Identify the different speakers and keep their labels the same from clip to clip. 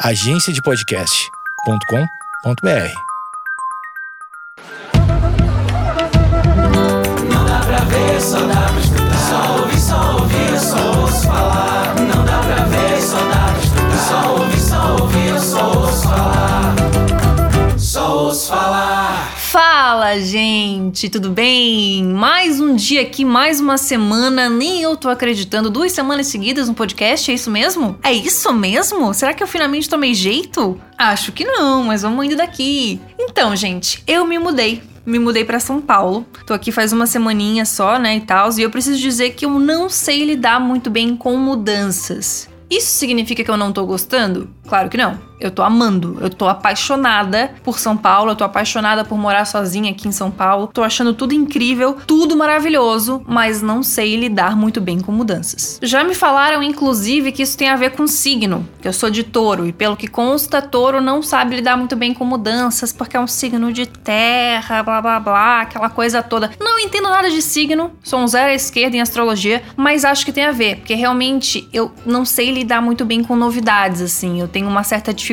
Speaker 1: agenciadepodcast.com.br.
Speaker 2: Não dá pra ver, só dá. Só ouvir, só ouvir, eu só ouço falar. Não dá pra ver, só dá pra escutar. Só ouvir, só ouvir, eu só ouço falar.
Speaker 3: Fala, gente, tudo bem? Mais um dia aqui, mais uma semana, nem eu tô acreditando. Duas semanas seguidas no podcast, é isso mesmo? É isso mesmo? Será que eu finalmente tomei jeito? Acho que não, mas vamos indo daqui. Então, gente, eu me mudei me mudei para São Paulo. Tô aqui faz uma semaninha só, né, e tal, e eu preciso dizer que eu não sei lidar muito bem com mudanças. Isso significa que eu não tô gostando? Claro que não. Eu tô amando, eu tô apaixonada por São Paulo, eu tô apaixonada por morar sozinha aqui em São Paulo, tô achando tudo incrível, tudo maravilhoso, mas não sei lidar muito bem com mudanças. Já me falaram, inclusive, que isso tem a ver com signo, que eu sou de touro, e pelo que consta, touro não sabe lidar muito bem com mudanças, porque é um signo de terra, blá blá blá, aquela coisa toda. Não entendo nada de signo, sou um zero à esquerda em astrologia, mas acho que tem a ver, porque realmente eu não sei lidar muito bem com novidades, assim, eu tenho uma certa dificuldade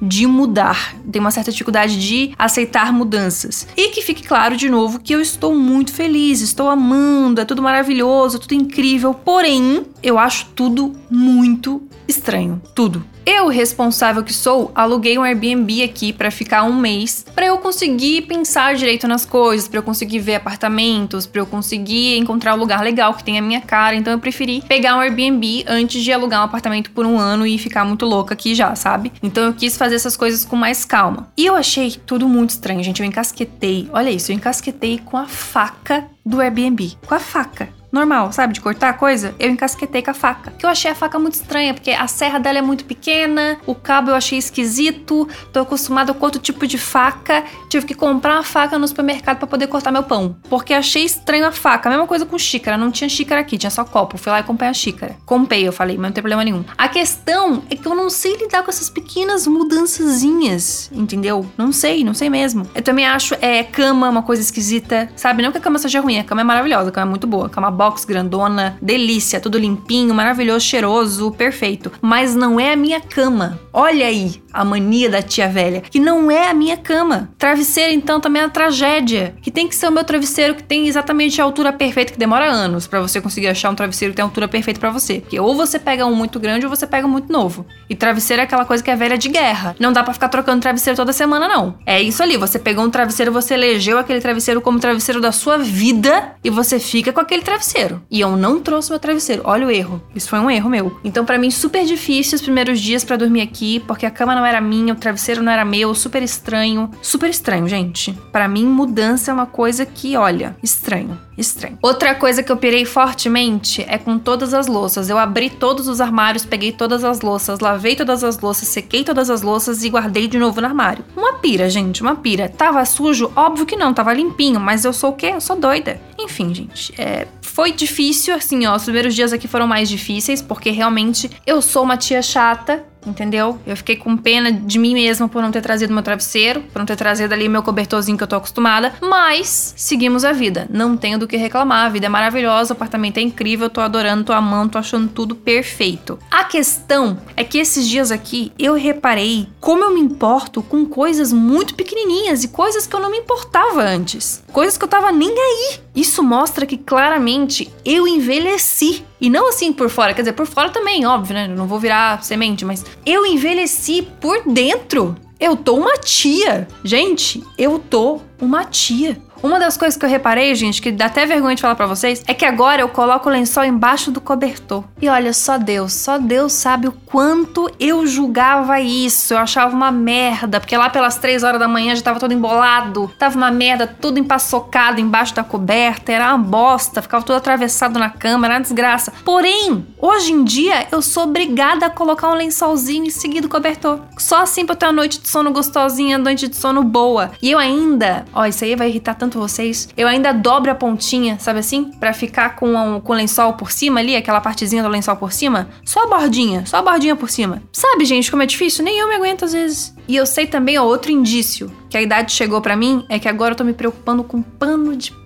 Speaker 3: de mudar, tenho uma certa dificuldade de aceitar mudanças. E que fique claro de novo que eu estou muito feliz, estou amando, é tudo maravilhoso, tudo incrível, porém, eu acho tudo muito estranho, tudo. Eu, responsável que sou, aluguei um Airbnb aqui para ficar um mês, para eu conseguir pensar direito nas coisas, para eu conseguir ver apartamentos, para eu conseguir encontrar um lugar legal que tenha a minha cara. Então eu preferi pegar um Airbnb antes de alugar um apartamento por um ano e ficar muito louca aqui já, sabe? Então eu quis fazer essas coisas com mais calma. E eu achei tudo muito estranho, gente. Eu encasquetei. Olha isso, eu encasquetei com a faca do Airbnb. Com a faca normal, sabe? De cortar coisa, eu encasquetei com a faca. Que eu achei a faca muito estranha, porque a serra dela é muito pequena, o cabo eu achei esquisito, tô acostumada com outro tipo de faca. Tive que comprar uma faca no supermercado para poder cortar meu pão. Porque achei estranho a faca. A mesma coisa com xícara, não tinha xícara aqui, tinha só copo. Fui lá e comprei a xícara. Comprei, eu falei, mas não tem problema nenhum. A questão é que eu não sei lidar com essas pequenas mudançazinhas, entendeu? Não sei, não sei mesmo. Eu também acho é, cama uma coisa esquisita, sabe? Não que a cama seja ruim, a cama é maravilhosa, a cama é muito boa, a cama box grandona, delícia, tudo limpinho, maravilhoso, cheiroso, perfeito. Mas não é a minha cama. Olha aí a mania da tia velha, que não é a minha cama. Travesseiro, então, também é uma tragédia. Que tem que ser o meu travesseiro que tem exatamente a altura perfeita, que demora anos para você conseguir achar um travesseiro que tem a altura perfeita para você. Porque ou você pega um muito grande ou você pega um muito novo. E travesseiro é aquela coisa que é velha de guerra. Não dá para ficar trocando travesseiro toda semana, não. É isso ali, você pegou um travesseiro, você elegeu aquele travesseiro como travesseiro da sua vida e você fica com aquele travesseiro. E eu não trouxe meu travesseiro. Olha o erro. Isso foi um erro meu. Então, para mim, super difícil os primeiros dias para dormir aqui, porque a cama não era minha, o travesseiro não era meu, super estranho. Super estranho, gente. Para mim, mudança é uma coisa que, olha, estranho. Estranho. Outra coisa que eu pirei fortemente é com todas as louças. Eu abri todos os armários, peguei todas as louças, lavei todas as louças, sequei todas as louças e guardei de novo no armário. Uma pira, gente, uma pira. Tava sujo? Óbvio que não, tava limpinho, mas eu sou o quê? Eu sou doida. Enfim, gente, é, foi difícil, assim, ó. Os primeiros dias aqui foram mais difíceis, porque realmente eu sou uma tia chata entendeu? Eu fiquei com pena de mim mesma por não ter trazido meu travesseiro, por não ter trazido ali meu cobertorzinho que eu tô acostumada, mas seguimos a vida. Não tenho do que reclamar, a vida é maravilhosa, o apartamento é incrível, tô adorando, tô amando, tô achando tudo perfeito. A questão é que esses dias aqui eu reparei como eu me importo com coisas muito pequenininhas e coisas que eu não me importava antes. Coisas que eu tava nem aí. Isso mostra que claramente eu envelheci. E não assim por fora, quer dizer, por fora também, óbvio, né? Eu não vou virar semente, mas eu envelheci por dentro. Eu tô uma tia. Gente, eu tô uma tia. Uma das coisas que eu reparei, gente, que dá até vergonha de falar para vocês, é que agora eu coloco o lençol embaixo do cobertor. E olha, só Deus, só Deus sabe o quanto eu julgava isso. Eu achava uma merda, porque lá pelas três horas da manhã já tava todo embolado, tava uma merda, tudo empaçocado embaixo da coberta, era uma bosta, ficava tudo atravessado na cama, era uma desgraça. Porém, hoje em dia eu sou obrigada a colocar um lençolzinho em seguida do cobertor. Só assim pra ter uma noite de sono gostosinha, noite de sono boa. E eu ainda, ó, isso aí vai irritar tanto vocês. Eu ainda dobro a pontinha, sabe assim? Para ficar com, um, com o lençol por cima ali, aquela partezinha do lençol por cima. Só a bordinha, só a bordinha por cima. Sabe, gente, como é difícil? Nem eu me aguento às vezes. E eu sei também, ó, outro indício que a idade chegou para mim é que agora eu tô me preocupando com pano de.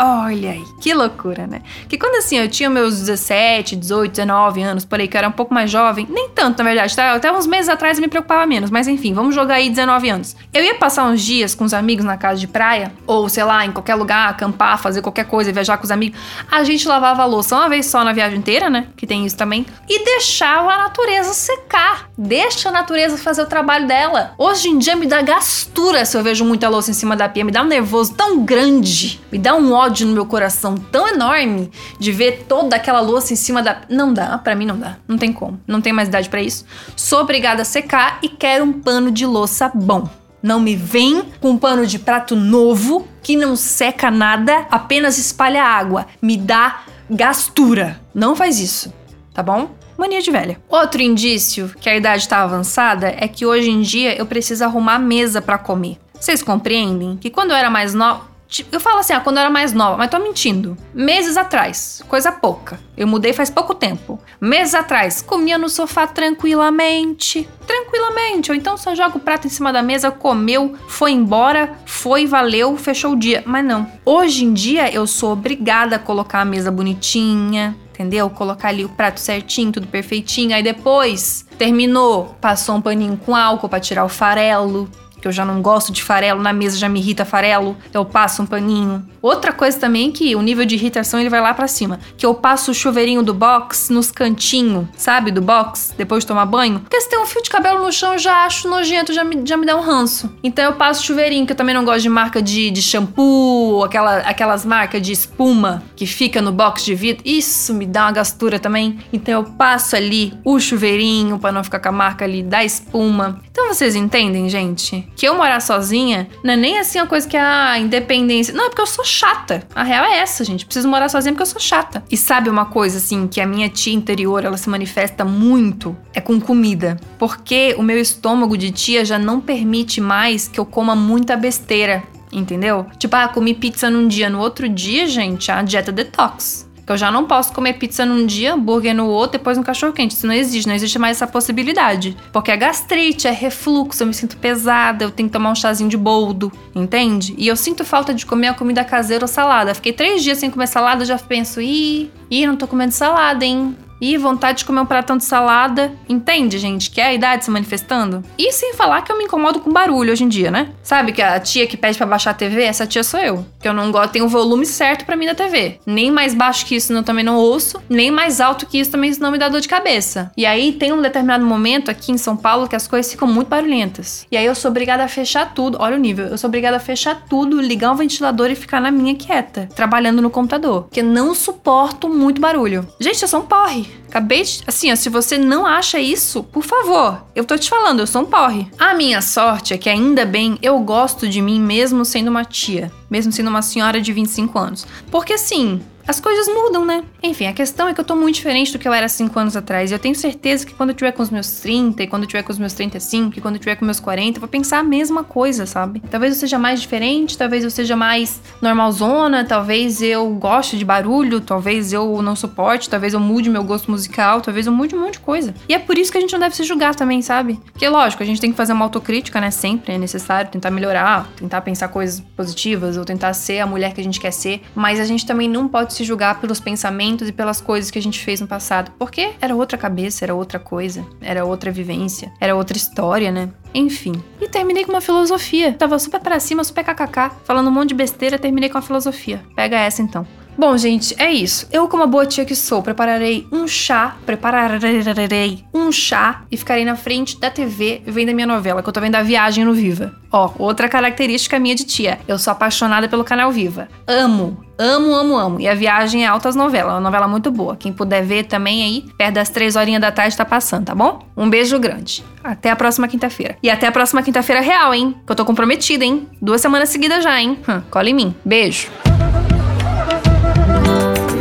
Speaker 3: Olha aí, que loucura, né? Que quando assim eu tinha meus 17, 18, 19 anos, por aí, que eu era um pouco mais jovem, nem tanto na verdade, tá? Até uns meses atrás eu me preocupava menos, mas enfim, vamos jogar aí 19 anos. Eu ia passar uns dias com os amigos na casa de praia, ou sei lá, em qualquer lugar, acampar, fazer qualquer coisa, viajar com os amigos. A gente lavava a louça uma vez só na viagem inteira, né? Que tem isso também. E deixava a natureza secar. Deixa a natureza fazer o trabalho dela. Hoje em dia me dá gastura se eu vejo muita louça em cima da pia, me dá um nervoso tão grande, me dá um ódio no meu coração tão enorme de ver toda aquela louça em cima da. Não dá, para mim não dá. Não tem como. Não tem mais idade para isso. Sou obrigada a secar e quero um pano de louça bom. Não me vem com um pano de prato novo que não seca nada, apenas espalha água. Me dá gastura. Não faz isso, tá bom? Mania de velha. Outro indício que a idade está avançada é que hoje em dia eu preciso arrumar mesa para comer. Vocês compreendem que quando eu era mais nova. Eu falo assim, ah, quando eu era mais nova, mas tô mentindo. Meses atrás, coisa pouca. Eu mudei faz pouco tempo. Meses atrás, comia no sofá tranquilamente. Tranquilamente. Ou então só joga o prato em cima da mesa, comeu, foi embora, foi, valeu, fechou o dia. Mas não. Hoje em dia eu sou obrigada a colocar a mesa bonitinha, entendeu? Colocar ali o prato certinho, tudo perfeitinho. Aí depois, terminou, passou um paninho com álcool para tirar o farelo, que eu já não gosto de farelo, na mesa já me irrita farelo, eu passo um paninho. Outra coisa também que o nível de irritação ele vai lá para cima, que eu passo o chuveirinho do box nos cantinhos, sabe, do box, depois de tomar banho. Porque se tem um fio de cabelo no chão, eu já acho nojento, já me, já me dá um ranço. Então eu passo o chuveirinho, que eu também não gosto de marca de, de shampoo, aquela, aquelas marcas de espuma que fica no box de vidro. Isso me dá uma gastura também. Então eu passo ali o chuveirinho para não ficar com a marca ali da espuma. Então vocês entendem, gente? Que eu morar sozinha não é nem assim uma coisa que é a independência. Não, é porque eu sou chata. A real é essa, gente. Preciso morar sozinha porque eu sou chata. E sabe uma coisa, assim, que a minha tia interior ela se manifesta muito? É com comida. Porque o meu estômago de tia já não permite mais que eu coma muita besteira. Entendeu? Tipo, ah, comi pizza num dia, no outro dia, gente, a dieta detox. Que eu já não posso comer pizza num dia, hambúrguer no outro, depois um cachorro quente. Isso não existe, não existe mais essa possibilidade. Porque é gastrite, é refluxo, eu me sinto pesada, eu tenho que tomar um chazinho de boldo, entende? E eu sinto falta de comer a comida caseira ou salada. Fiquei três dias sem comer salada, já penso, ih, ih, não tô comendo salada, hein? E vontade de comer um pratão de salada. Entende, gente, que é a idade se manifestando? E sem falar que eu me incomodo com barulho hoje em dia, né? Sabe que a tia que pede para baixar a TV, essa tia sou eu. Que eu não gosto, tem o volume certo para mim da TV. Nem mais baixo que isso eu também não ouço, nem mais alto que isso também não me dá dor de cabeça. E aí tem um determinado momento aqui em São Paulo que as coisas ficam muito barulhentas. E aí eu sou obrigada a fechar tudo. Olha o nível. Eu sou obrigada a fechar tudo, ligar um ventilador e ficar na minha quieta, trabalhando no computador. Porque não suporto muito barulho. Gente, eu sou um porre. Acabei de. Assim, ó, se você não acha isso, por favor, eu tô te falando, eu sou um porre. A minha sorte é que ainda bem eu gosto de mim mesmo sendo uma tia, mesmo sendo uma senhora de 25 anos. Porque assim, as coisas mudam, né? Enfim, a questão é que eu tô muito diferente do que eu era 5 anos atrás. E eu tenho certeza que quando eu tiver com os meus 30, e quando eu tiver com os meus 35, e quando eu tiver com meus 40, eu vou pensar a mesma coisa, sabe? Talvez eu seja mais diferente, talvez eu seja mais normalzona, talvez eu goste de barulho, talvez eu não suporte, talvez eu mude meu gosto musical, talvez eu mude um monte de coisa. E é por isso que a gente não deve se julgar também, sabe? Porque, lógico, a gente tem que fazer uma autocrítica, né? Sempre é necessário tentar melhorar, tentar pensar coisas positivas, ou tentar ser a mulher que a gente quer ser. Mas a gente também não pode se julgar pelos pensamentos e pelas coisas que a gente fez no passado, porque era outra cabeça, era outra coisa, era outra vivência, era outra história, né? Enfim. E terminei com uma filosofia. Tava super para cima, super kkk, falando um monte de besteira, terminei com a filosofia. Pega essa então. Bom, gente, é isso. Eu, como a boa tia que sou, prepararei um chá, prepararei um chá e ficarei na frente da TV vendo a minha novela, que eu tô vendo a Viagem no Viva. Ó, outra característica minha de tia. Eu sou apaixonada pelo canal Viva. Amo, amo, amo, amo. E a Viagem é altas novelas, uma novela muito boa. Quem puder ver também aí, perto das três horinhas da tarde tá passando, tá bom? Um beijo grande. Até a próxima quinta-feira. E até a próxima quinta-feira real, hein? Que eu tô comprometida, hein? Duas semanas seguidas já, hein? Hum, cola em mim. Beijo.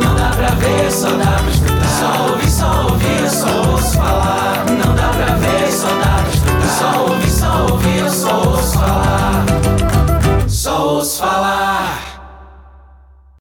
Speaker 2: Não dá pra ver, só dá pra escutar. Só ouvir, só ouvir, só